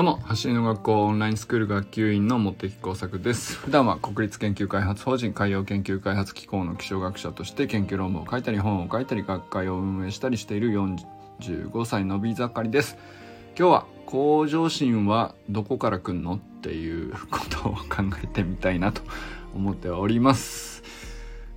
どうも、走りの学校オンラインスクール学級委員の茂木工作です。普段は国立研究開発法人海洋研究開発機構の気象学者として研究論文を書いたり本を書いたり学会を運営したりしている45歳のび盛りです。今日は向上心はどこから来んのっていうことを考えてみたいなと思っております。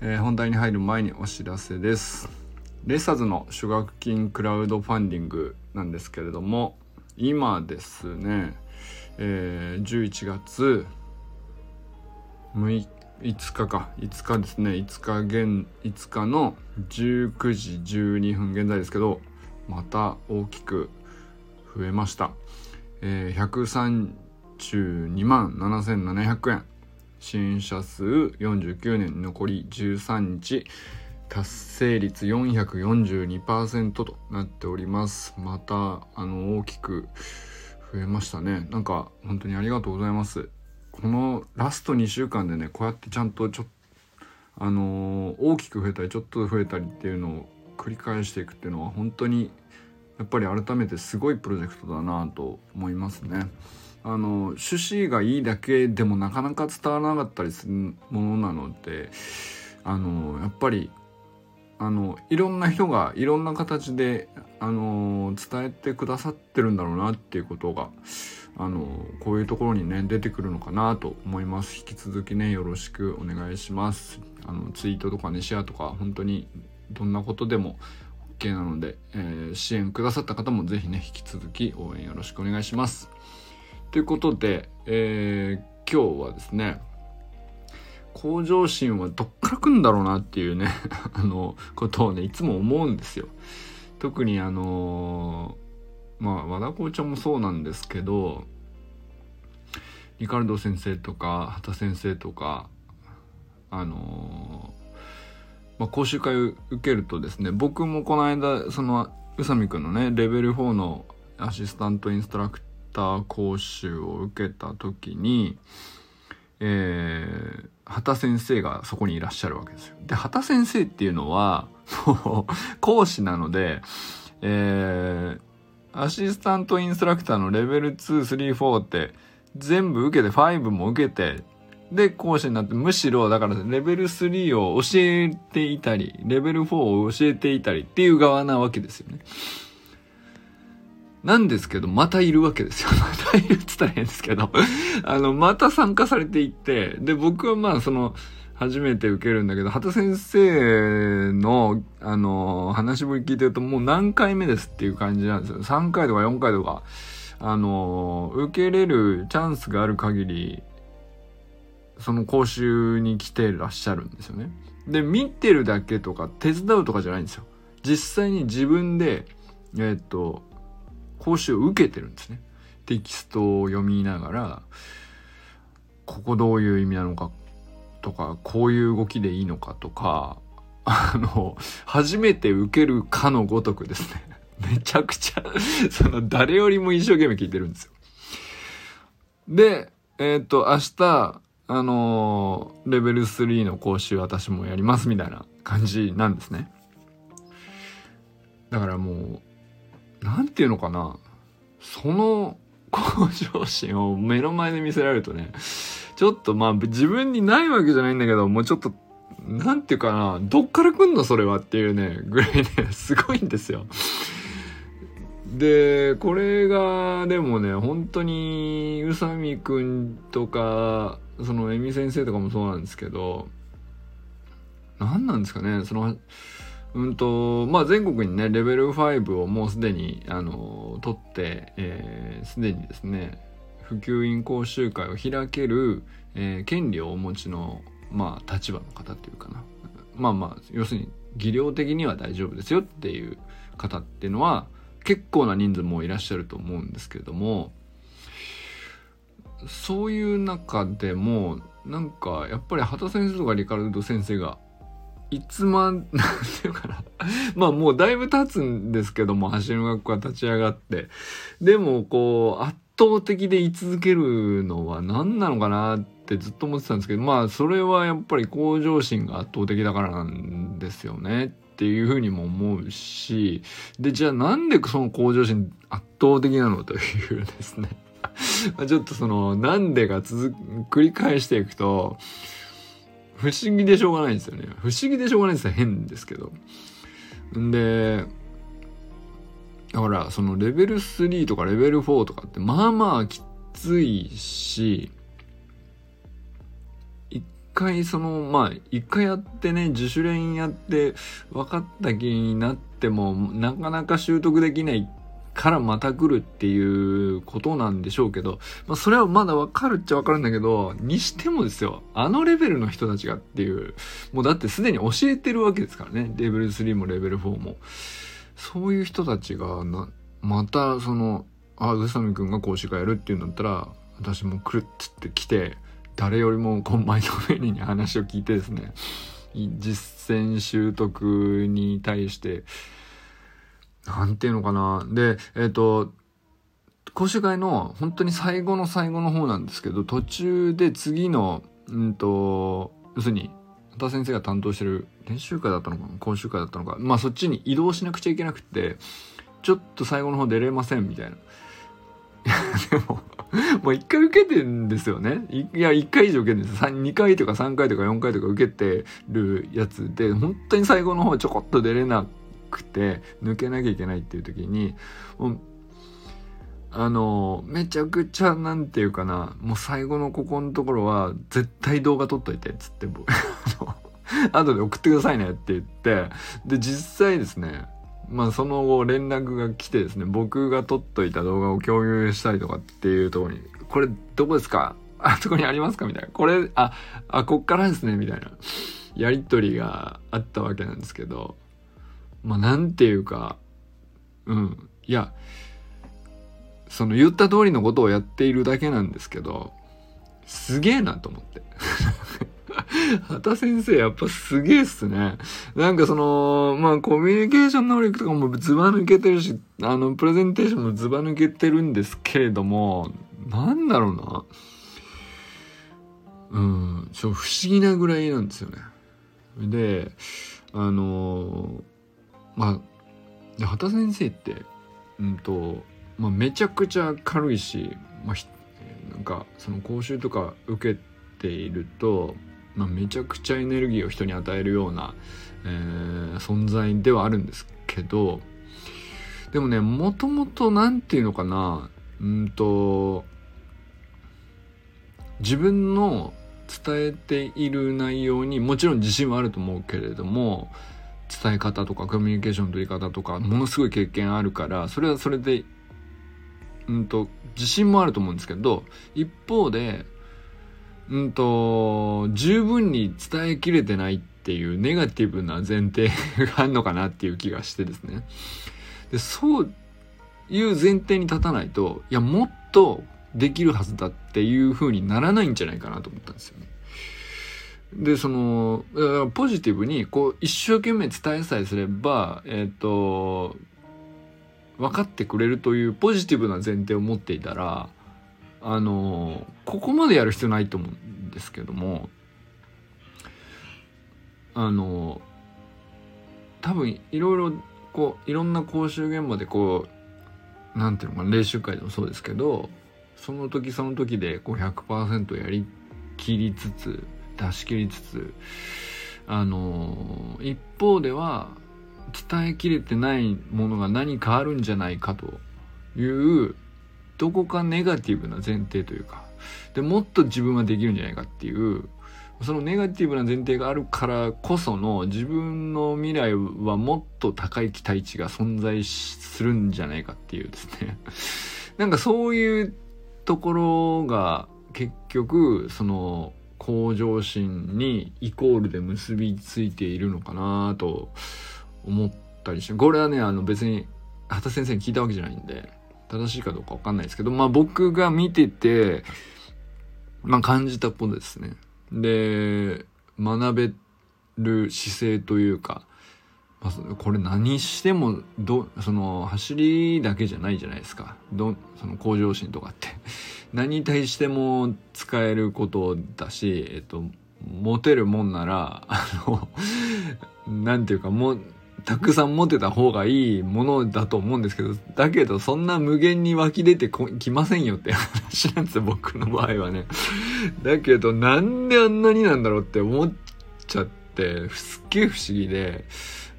えー、本題に入る前にお知らせです。レッサーズの奨学金クラウドファンディングなんですけれども、今ですね、えー、11月6 5日か5日ですね。5日現5日の19時12分現在ですけどまた大きく増えました、えー、132万7700円。支援者数49年残り13日。達成率442%となっております。またあの大きく増えましたね。なんか本当にありがとうございます。このラスト2週間でねこうやってちゃんとちょあの大きく増えたりちょっと増えたりっていうのを繰り返していくっていうのは本当にやっぱり改めてすごいプロジェクトだなと思いますね。あの趣旨がいいだけでもなかなか伝わらなかったりするものなのであのやっぱりあのいろんな人がいろんな形であの伝えてくださってるんだろうなっていうことがあのこういうところにね出てくるのかなと思います。引き続きねよろしくお願いします。あのツイートとかねシェアとか本当にどんなことでも OK なので、えー、支援くださった方も是非ね引き続き応援よろしくお願いします。ということで、えー、今日はですね向上心はどっから来るんだろうなっていうね あのことをねいつも思うんですよ。特にあのまあ和田校長もそうなんですけどリカルド先生とか畑先生とかあのまあ、講習会を受けるとですね僕もこの間その宇佐美くんのねレベル4のアシスタントインストラクター講習を受けた時にえー、畑先生がそこにいらっしゃるわけですよ。で、畑先生っていうのは、もう、講師なので、えー、アシスタントインストラクターのレベル2、3、4って全部受けて、5も受けて、で、講師になって、むしろ、だから、レベル3を教えていたり、レベル4を教えていたりっていう側なわけですよね。なんですけど、またいるわけですよ。またいるって言ったら変ですけど、あの、また参加されていって、で、僕はまあ、その、初めて受けるんだけど、畑先生の、あの、話ぶり聞いてるともう何回目ですっていう感じなんですよ。3回とか4回とか、あの、受けれるチャンスがある限り、その講習に来てらっしゃるんですよね。で、見てるだけとか手伝うとかじゃないんですよ。実際に自分で、えっと、講習を受けてるんですね。テキストを読みながら、ここどういう意味なのかとか、こういう動きでいいのかとか、あの、初めて受けるかのごとくですね。めちゃくちゃその誰よりも一生懸命聞いてるんですよ。で、えっ、と、明日、あのー、レベル3の講習私もやりますみたいな感じなんですね。だからもう、なんていうのかな。その向上心を目の前で見せられるとね、ちょっとまあ自分にないわけじゃないんだけど、もうちょっと、なんていうかな、どっから来んの？それはっていうね、ぐらいね、すごいんですよ。で、これが、でもね、本当に、宇佐美くんとか、その、えみ先生とかもそうなんですけど、何なんですかね、その、うんと、まあ、全国にね、レベル5をもうすでに、あの、取って、えー、にですね、普及員講習会を開ける、えー、権利をお持ちの、まあ、立場の方っていうかな。まあまあ、要するに、技量的には大丈夫ですよっていう方っていうのは、結構な人数もいらっしゃると思うんですけれども、そういう中でも、なんか、やっぱり畑先生とかリカルド先生がいつま、なんていうかな。まあもうだいぶ経つんですけども、走る学校が立ち上がって。でもこう、圧倒的で居続けるのは何なのかなってずっと思ってたんですけど、まあそれはやっぱり向上心が圧倒的だからなんですよねっていうふうにも思うし、で、じゃあなんでその向上心圧倒的なのというですね。ちょっとその、なんでが続繰り返していくと、不思議でしょうがないんですよね。不思議でしょうがないですよ。変ですけど。んで、だからそのレベル3とかレベル4とかってまあまあきついし、一回その、まあ一回やってね、自主練やって分かった気になってもなかなか習得できないからまた来るっていうことなんでしょうけど、まあそれはまだわかるっちゃわかるんだけど、にしてもですよ、あのレベルの人たちがっていう、もうだってすでに教えてるわけですからね、レベル3もレベル4も。そういう人たちがな、またその、あ、宇佐美くんが講師会やるっていうんだったら、私も来るっつって来て、誰よりもこう前のめりに話を聞いてですね、実践習得に対して、なんていうのかな。で、えっ、ー、と、講習会の本当に最後の最後の方なんですけど、途中で次の、うんと、要するに、田先生が担当してる練習会だったのかな？講習会だったのか。まあそっちに移動しなくちゃいけなくてちょっと最後の方出れませんみたいな。でももう一回受けてんですよね。いや一回以上受けてるんです。2回とか3回とか4回とか受けてるやつで本当に最後の方ちょこっと出れなくて抜けなきゃいけないっていう時にもうあの、めちゃくちゃ、なんていうかな、もう最後のここのところは、絶対動画撮っといてっ、つって僕、後で送ってくださいねって言って、で、実際ですね、まあその後連絡が来てですね、僕が撮っといた動画を共有したりとかっていうところに、これどこですか？あそこにありますか？みたいな。これ、あ、あ、こっからですねみたいな。やりとりがあったわけなんですけど、まあなんていうか、うん。いや、その言った通りのことをやっているだけなんですけど、すげえなと思って。畑先生やっぱすげえっすね。なんかその、まあコミュニケーション能力とかもズバ抜けてるし、あの、プレゼンテーションもズバ抜けてるんですけれども、なんだろうな。うん、ちょ、不思議なぐらいなんですよね。で、あのまあで、畑先生って、うんと、まあ、めちゃくちゃ軽いし、まあ、なんかその講習とか受けていると、まあ、めちゃくちゃエネルギーを人に与えるような、えー、存在ではあるんですけどでもねもともと何て言うのかなうんと自分の伝えている内容にもちろん自信はあると思うけれども伝え方とかコミュニケーションの取り方とかものすごい経験あるからそれはそれでうんと、自信もあると思うんですけど、一方で、うんと、十分に伝えきれてないっていうネガティブな前提があるのかなっていう気がしてですね。で、そういう前提に立たないと、いや、もっとできるはずだっていう風にならないんじゃないかなと思ったんですよね。で、その、ポジティブに、こう、一生懸命伝えさえすれば、えっ、ー、と、分かってくれるというポジティブな前提を持っていたらあのここまでやる必要ないと思うんですけどもあの多分いろいろこういろんな講習現場でこうなんていうのかな練習会でもそうですけどその時その時でこう100%やりきりつつ出し切りつつあの一方では伝えきれてないものが何かあるんじゃないかというどこかネガティブな前提というかでもっと自分はできるんじゃないかっていうそのネガティブな前提があるからこその自分の未来はもっと高い期待値が存在するんじゃないかっていうですね。なんかそういうところが結局その向上心にイコールで結びついているのかなと思ったりしてこれはねあの別に畑先生に聞いたわけじゃないんで正しいかどうかわかんないですけどまあ僕が見ててまあ感じたことですね。で学べる姿勢というか、まあ、これ何してもどその走りだけじゃないじゃないですか。どその向上心とかって。何に対しても使えることだしえっとモテるもんならあの なんていうかもたくさん持てた方がいいものだと思うんですけど、だけどそんな無限に湧き出てきませんよって 話なんですよ、僕の場合はね。だけどなんであんなになんだろうって思っちゃって、すっげえ不思議で、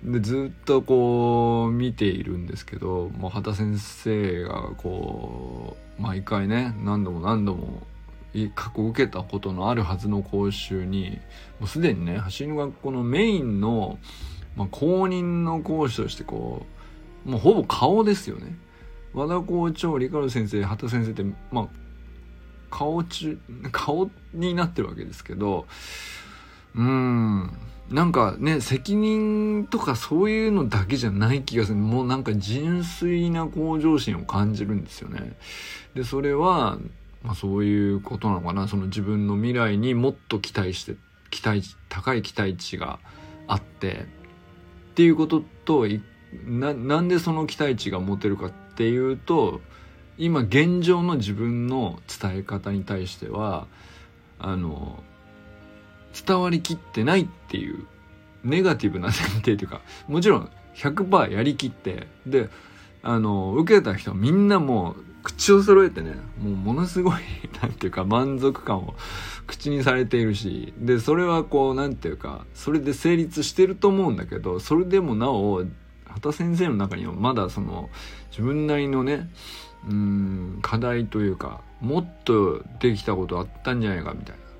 でずっとこう見ているんですけど、もう畑先生がこう、毎回ね、何度も何度も過去受けたことのあるはずの講習にもうすでにね走りの学校のメインの、まあ、公認の講師としてこうもうほぼ顔ですよね。和田校長リカル先生畑先生ってまあ顔中顔になってるわけですけどうん。なんかね責任とかそういうのだけじゃない気がする。もうなんか純粋な向上心を感じるんですよね。でそれはまあ、そういうことなのかな。その自分の未来にもっと期待して期待高い期待値があって。っていうこととななんでその期待値が持てるかっていうと今現状の自分の伝え方に対してはあの伝わりきってないっていうネガティブな前提というかもちろん100%やりきってであの受けた人みんなもう口を揃えてねもうものすごい なんていうか満足感を口にされているしでそれはこうなんていうかそれで成立してると思うんだけどそれでもなお畑先生の中にはまだその自分なりのねうん課題というかもっとできたことあったんじゃないかみたいな。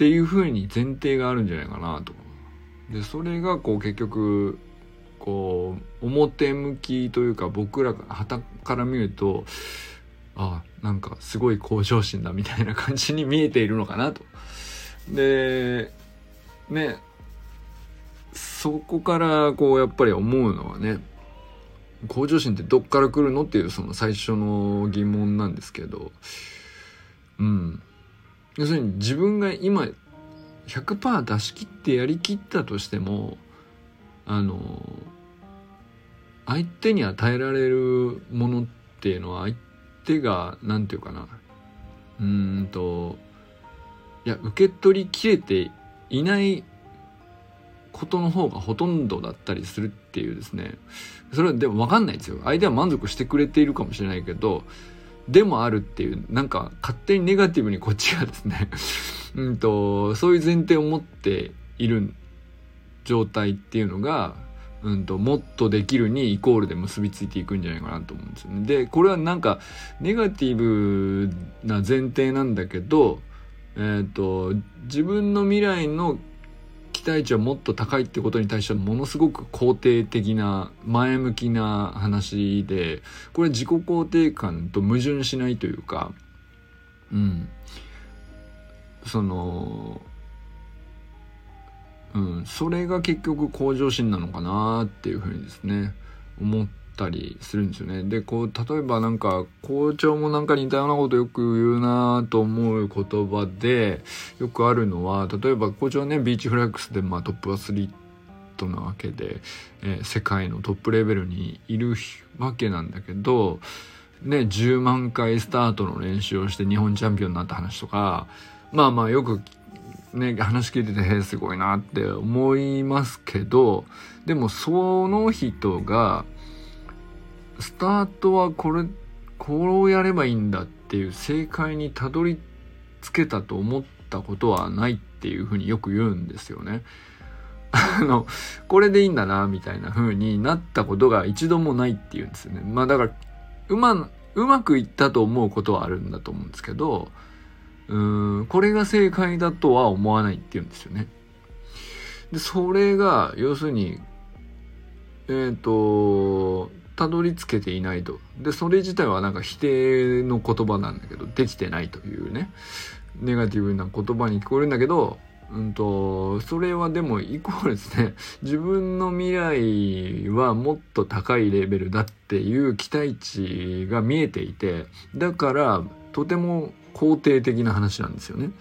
っていうふうに前提があるんじゃないかなと。でそれがこう結局こう表向きというか僕らが旗から見るとあなんかすごい向上心だみたいな感じに見えているのかなと。でねそこからこうやっぱり思うのはね向上心ってどっから来るのっていうその最初の疑問なんですけどうん要するに自分が今100%出し切ってやりきったとしてもあの相手に与えられるものっていうのは相手が何て言うかな。うんといや受け取りきれていないことの方がほとんどだったりするっていうですね。それはでも分かんないですよ。相手は満足してくれているかもしれないけどでもあるっていうなんか勝手にネガティブにこっちがですね うんとそういう前提を持っている状態っていうのが、うんと、もっとできるにイコールで結びついていくんじゃないかなと思うんですよね。で、これはなんか、ネガティブな前提なんだけど、えっ、ー、と、自分の未来の期待値はもっと高いってことに対してはものすごく肯定的な前向きな話でこれ自己肯定感と矛盾しないというかうん。そのうん、それが結局向上心なのかなっていうふうにですね思ったりするんですよね。でこう例えばなんか校長もなんか似たようなことよく言うなと思う言葉でよくあるのは例えば校長ねビーチフラッグスでまあトップアスリートなわけで、えー、世界のトップレベルにいるわけなんだけどね10万回スタートの練習をして日本チャンピオンになった話とかまあまあよくね、話聞いてて、へ、すごいなって思いますけど、でもその人が、スタートはこれ、こうやればいいんだっていう正解にたどり着けたと思ったことはないっていうふうによく言うんですよね。あの、これでいいんだな、みたいな風になったことが一度もないっていうんですよね。まあだから、うま、うまくいったと思うことはあるんだと思うんですけど、うんこれが正解だとは思わないっていうんですよね。でそれが要するにえっ、ー、とたどり着けていないと。でそれ自体はなんか否定の言葉なんだけどできてないというねネガティブな言葉に聞こえるんだけどうんと、それはでもイコールですね、自分の未来はもっと高いレベルだっていう期待値が見えていて、だからとても肯定的な話なんですよね。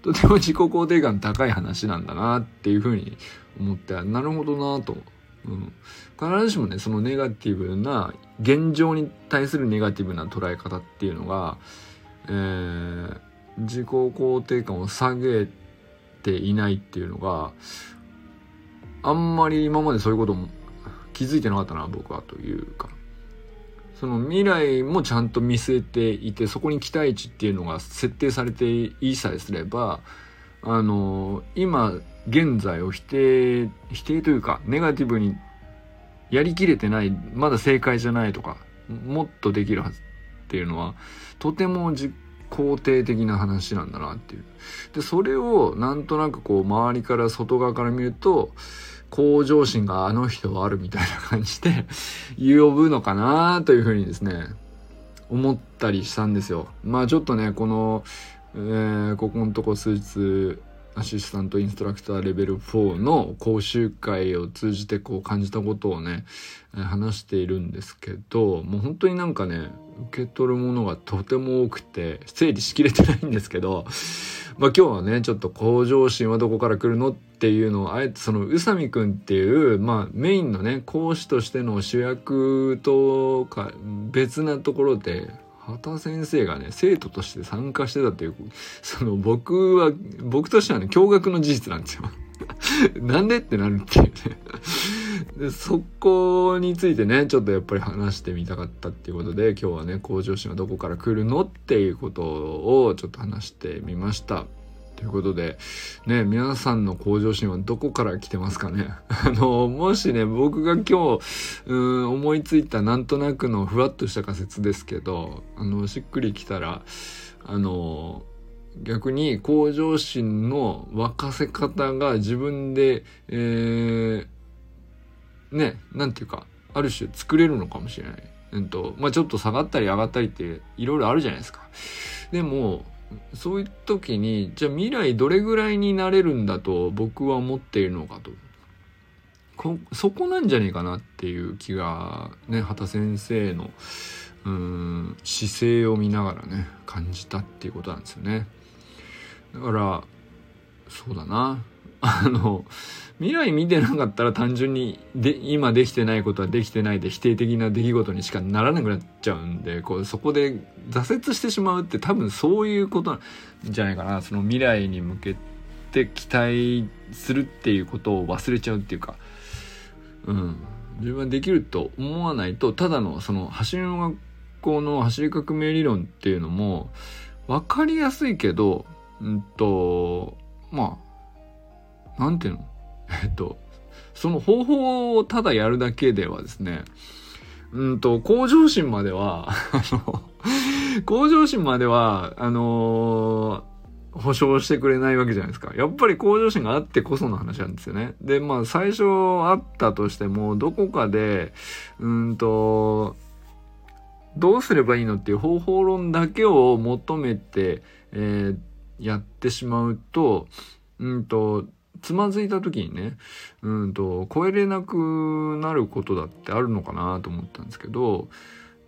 とても自己肯定感高い話なんだなっていうふうに思ってなるほどなと、うん、必ずしもねそのネガティブな現状に対するネガティブな捉え方っていうのが、えー、自己肯定感を下げていないっていうのがあんまり今までそういうことも気づいてなかったな僕はというか。その未来もちゃんと見据えていてそこに期待値っていうのが設定されていいさえすればあの今現在を否定否定というかネガティブにやりきれてないまだ正解じゃないとかもっとできるはずっていうのはとても実肯定的な話なんだなっていう。で、それをなんとなくこう周りから外側から見ると、向上心があの人はあるみたいな感じで呼ぶのかなというふうにですね、思ったりしたんですよ。まあちょっとね、この、えー、ここのとこ数日、アシスタントインストラクターレベル4の講習会を通じてこう感じたことをね、話しているんですけど、もう本当になんかね、受け取るものがとても多くて、整理しきれてないんですけど、まあ今日はね、ちょっと向上心はどこから来るのっていうのを、あえてその宇佐美くんっていう、まあメインのね、講師としての主役とか別なところで、畑先生がね、生徒として参加してたっていう、その僕は、僕としてはね、驚愕の事実なんですよ。なんでってなるっていうねで。そこについてね、ちょっとやっぱり話してみたかったっていうことで、今日はね、向上心はどこから来るのっていうことをちょっと話してみました。ということで、ね、皆さんの向上心はどこから来てますかね？あの、もしね、僕が今日、うん、思いついたなんとなくのふわっとした仮説ですけど、あの、しっくりきたら、あの、逆に向上心の沸かせ方が自分で、えー、ね、なんていうか、ある種作れるのかもしれない。うんと、まあ、ちょっと下がったり上がったりっていろいろあるじゃないですか。でも、そういう時にじゃあ未来どれぐらいになれるんだと僕は思っているのかと。そこなんじゃねえかなっていう気がね畑先生のうん姿勢を見ながらね感じたっていうことなんですよね。だからそうだな。あの未来見てなかったら単純にで今できてないことはできてないで否定的な出来事にしかならなくなっちゃうんでこうそこで挫折してしまうって多分そういうことなんじゃないかな。その未来に向けて期待するっていうことを忘れちゃうっていうか。うん。自分はできると思わないとただのその走りの学校の走り革命理論っていうのも分かりやすいけどうんとまあなんていうの？えっと、その方法をただやるだけではですね、うんと、向上心までは、あの、向上心までは、あのー、保証してくれないわけじゃないですか。やっぱり向上心があってこその話なんですよね。で、まあ、最初あったとしても、どこかで、うんと、どうすればいいのっていう方法論だけを求めて、えー、やってしまうと、うんと、つまずいた時にね、うんと、超えれなくなることだってあるのかなと思ったんですけど、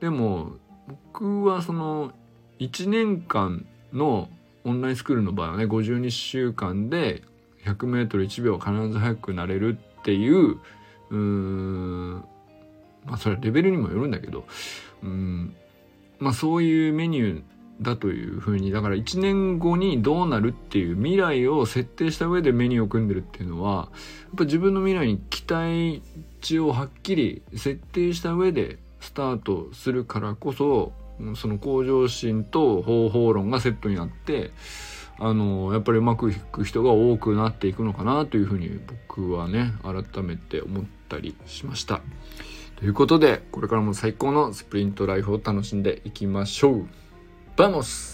でも、僕はその、1年間のオンラインスクールの場合はね、52週間で 100m1 秒必ず速くなれるっていう、うーん、まあそれはレベルにもよるんだけど、うん、まあそういうメニューだというふうにだから1年後にどうなるっていう未来を設定した上でメニューを組んでるっていうのはやっぱ自分の未来に期待値をはっきり設定した上でスタートするからこそその向上心と方法論がセットになってあのやっぱりうまくいく人が多くなっていくのかなというふうに僕はね改めて思ったりしました。ということでこれからも最高のスプリントライフを楽しんでいきましょう。Vamos!